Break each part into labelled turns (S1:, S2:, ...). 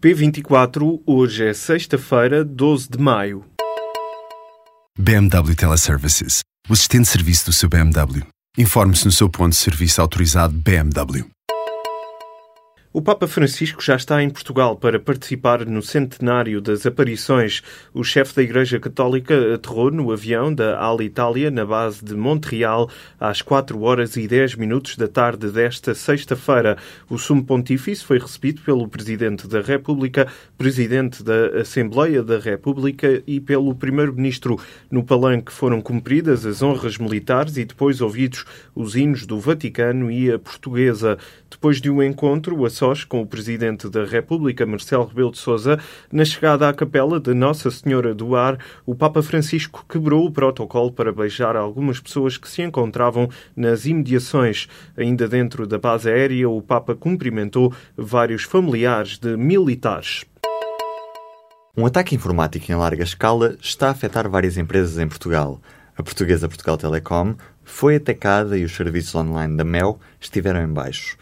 S1: P24, hoje é sexta-feira, 12 de maio.
S2: BMW Teleservices, o assistente de serviço do seu BMW. Informe-se no seu ponto de serviço autorizado BMW.
S1: O Papa Francisco já está em Portugal para participar no centenário das aparições. O chefe da Igreja Católica aterrou no avião da Alitalia na base de Montreal às 4 horas e 10 minutos da tarde desta sexta-feira. O sumo pontífice foi recebido pelo Presidente da República, Presidente da Assembleia da República e pelo Primeiro-Ministro. No palanque foram cumpridas as honras militares e depois ouvidos os hinos do Vaticano e a portuguesa. Depois de um encontro, a com o Presidente da República, Marcelo Rebelo de Sousa, na chegada à capela de Nossa Senhora do Ar, o Papa Francisco quebrou o protocolo para beijar algumas pessoas que se encontravam nas imediações. Ainda dentro da base aérea, o Papa cumprimentou vários familiares de militares.
S3: Um ataque informático em larga escala está a afetar várias empresas em Portugal. A portuguesa Portugal Telecom foi atacada e os serviços online da Mel estiveram em baixo.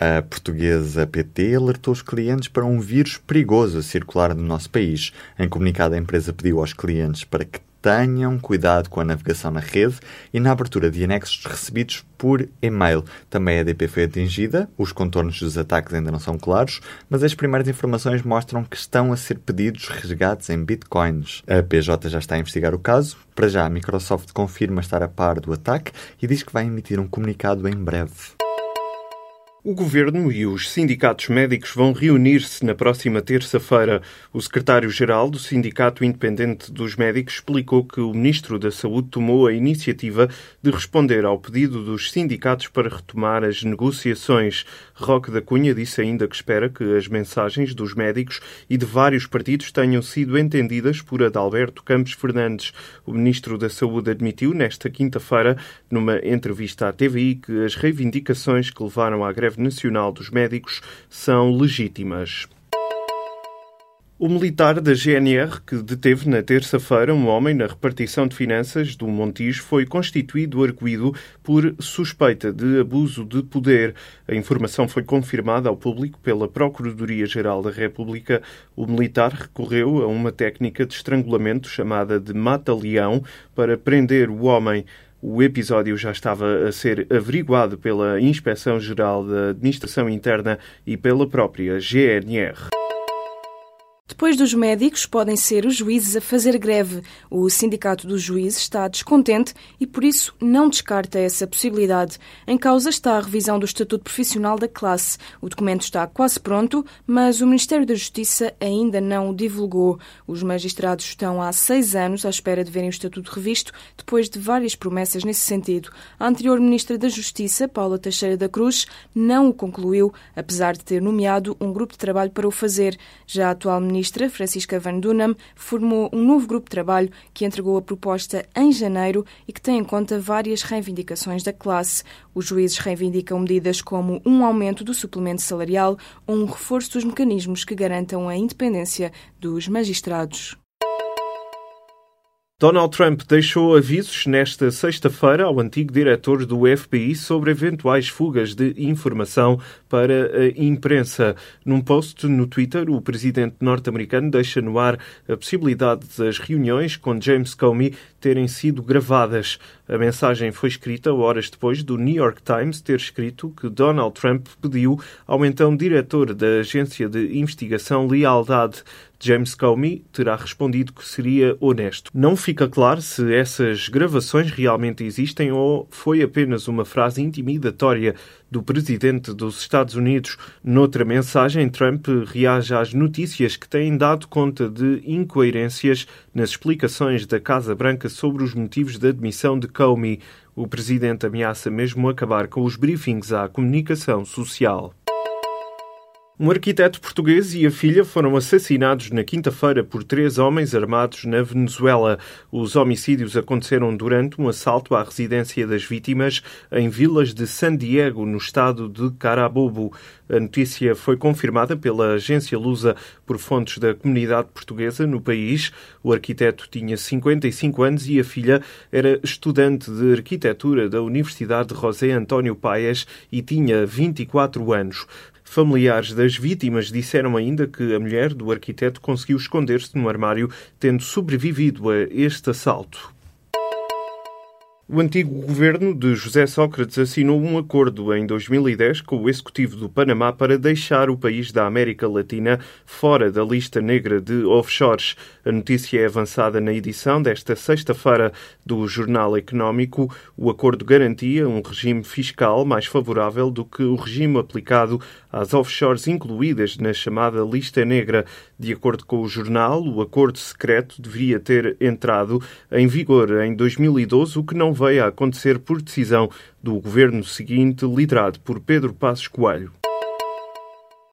S3: A portuguesa PT alertou os clientes para um vírus perigoso a circular no nosso país. Em comunicado, a empresa pediu aos clientes para que tenham cuidado com a navegação na rede e na abertura de anexos recebidos por e-mail. Também a EDP foi atingida, os contornos dos ataques ainda não são claros, mas as primeiras informações mostram que estão a ser pedidos resgates em bitcoins. A PJ já está a investigar o caso. Para já, a Microsoft confirma estar a par do ataque e diz que vai emitir um comunicado em breve.
S1: O governo e os sindicatos médicos vão reunir-se na próxima terça-feira. O secretário-geral do Sindicato Independente dos Médicos explicou que o ministro da Saúde tomou a iniciativa de responder ao pedido dos sindicatos para retomar as negociações. Roque da Cunha disse ainda que espera que as mensagens dos médicos e de vários partidos tenham sido entendidas por Adalberto Campos Fernandes. O ministro da Saúde admitiu nesta quinta-feira, numa entrevista à TVI, que as reivindicações que levaram à greve nacional dos médicos são legítimas. O militar da GNR, que deteve na terça-feira um homem na repartição de finanças do Montijo, foi constituído arguído por suspeita de abuso de poder. A informação foi confirmada ao público pela Procuradoria-Geral da República. O militar recorreu a uma técnica de estrangulamento chamada de mata-leão para prender o homem. O episódio já estava a ser averiguado pela Inspeção-Geral da Administração Interna e pela própria GNR.
S4: Depois dos médicos, podem ser os juízes a fazer greve. O Sindicato dos Juízes está descontente e, por isso, não descarta essa possibilidade. Em causa está a revisão do Estatuto Profissional da classe. O documento está quase pronto, mas o Ministério da Justiça ainda não o divulgou. Os magistrados estão há seis anos à espera de verem o Estatuto revisto, depois de várias promessas nesse sentido. A anterior Ministra da Justiça, Paula Teixeira da Cruz, não o concluiu, apesar de ter nomeado um grupo de trabalho para o fazer. Já a atual Ministra ministra, Francisca Van Dunham, formou um novo grupo de trabalho que entregou a proposta em janeiro e que tem em conta várias reivindicações da classe. Os juízes reivindicam medidas como um aumento do suplemento salarial ou um reforço dos mecanismos que garantam a independência dos magistrados.
S1: Donald Trump deixou avisos nesta sexta-feira ao antigo diretor do FBI sobre eventuais fugas de informação para a imprensa. Num post no Twitter, o presidente norte-americano deixa no ar a possibilidade das reuniões com James Comey terem sido gravadas. A mensagem foi escrita horas depois do New York Times ter escrito que Donald Trump pediu ao então diretor da agência de investigação lealdade. James Comey terá respondido que seria honesto. Não fica claro se essas gravações realmente existem ou foi apenas uma frase intimidatória do presidente dos Estados Unidos. Noutra mensagem, Trump reage às notícias que têm dado conta de incoerências nas explicações da Casa Branca sobre os motivos da admissão de Comey. O presidente ameaça mesmo acabar com os briefings à comunicação social. Um arquiteto português e a filha foram assassinados na quinta-feira por três homens armados na Venezuela. Os homicídios aconteceram durante um assalto à residência das vítimas em vilas de San Diego, no estado de Carabobo. A notícia foi confirmada pela agência Lusa por fontes da comunidade portuguesa no país. O arquiteto tinha 55 anos e a filha era estudante de arquitetura da Universidade de José António Paes e tinha 24 anos. Familiares das As vítimas disseram ainda que a mulher do arquiteto conseguiu esconder-se no armário, tendo sobrevivido a este assalto. O antigo governo de José Sócrates assinou um acordo em 2010 com o executivo do Panamá para deixar o país da América Latina fora da lista negra de offshores. A notícia é avançada na edição desta sexta-feira do Jornal Económico. O acordo garantia um regime fiscal mais favorável do que o regime aplicado às offshores incluídas na chamada lista negra. De acordo com o jornal, o acordo secreto deveria ter entrado em vigor em 2012, o que não veio a acontecer por decisão do governo seguinte, liderado por Pedro Passos Coelho.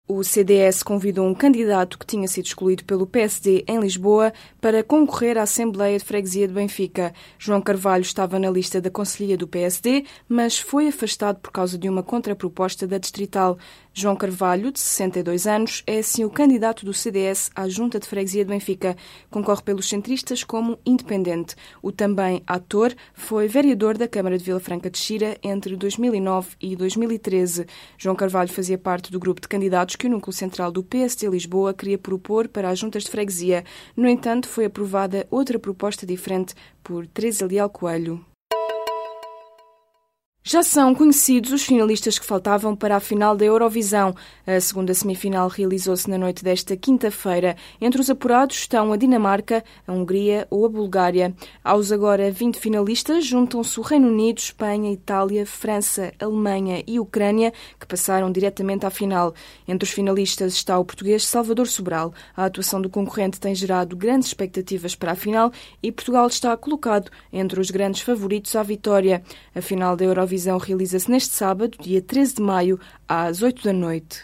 S4: O CDS convidou um candidato que tinha sido excluído pelo PSD em Lisboa para concorrer à Assembleia de Freguesia de Benfica. João Carvalho estava na lista da Conselhia do PSD, mas foi afastado por causa de uma contraproposta da Distrital. João Carvalho, de 62 anos, é assim o candidato do CDS à Junta de Freguesia de Benfica. Concorre pelos centristas como independente. O também ator foi vereador da Câmara de Vila Franca de Xira entre 2009 e 2013. João Carvalho fazia parte do grupo de candidatos que o Núcleo Central do PSD Lisboa queria propor para as juntas de freguesia. No entanto, foi aprovada outra proposta diferente por Teresa Leal Coelho. Já são conhecidos os finalistas que faltavam para a final da Eurovisão. A segunda semifinal realizou-se na noite desta quinta-feira. Entre os apurados estão a Dinamarca, a Hungria ou a Bulgária. Aos agora 20 finalistas juntam-se o Reino Unido, Espanha, Itália, França, Alemanha e Ucrânia, que passaram diretamente à final. Entre os finalistas está o português Salvador Sobral. A atuação do concorrente tem gerado grandes expectativas para a final e Portugal está colocado entre os grandes favoritos à vitória. A final da Eurovisão realiza-se neste sábado, dia 13 de maio, às 8 da noite.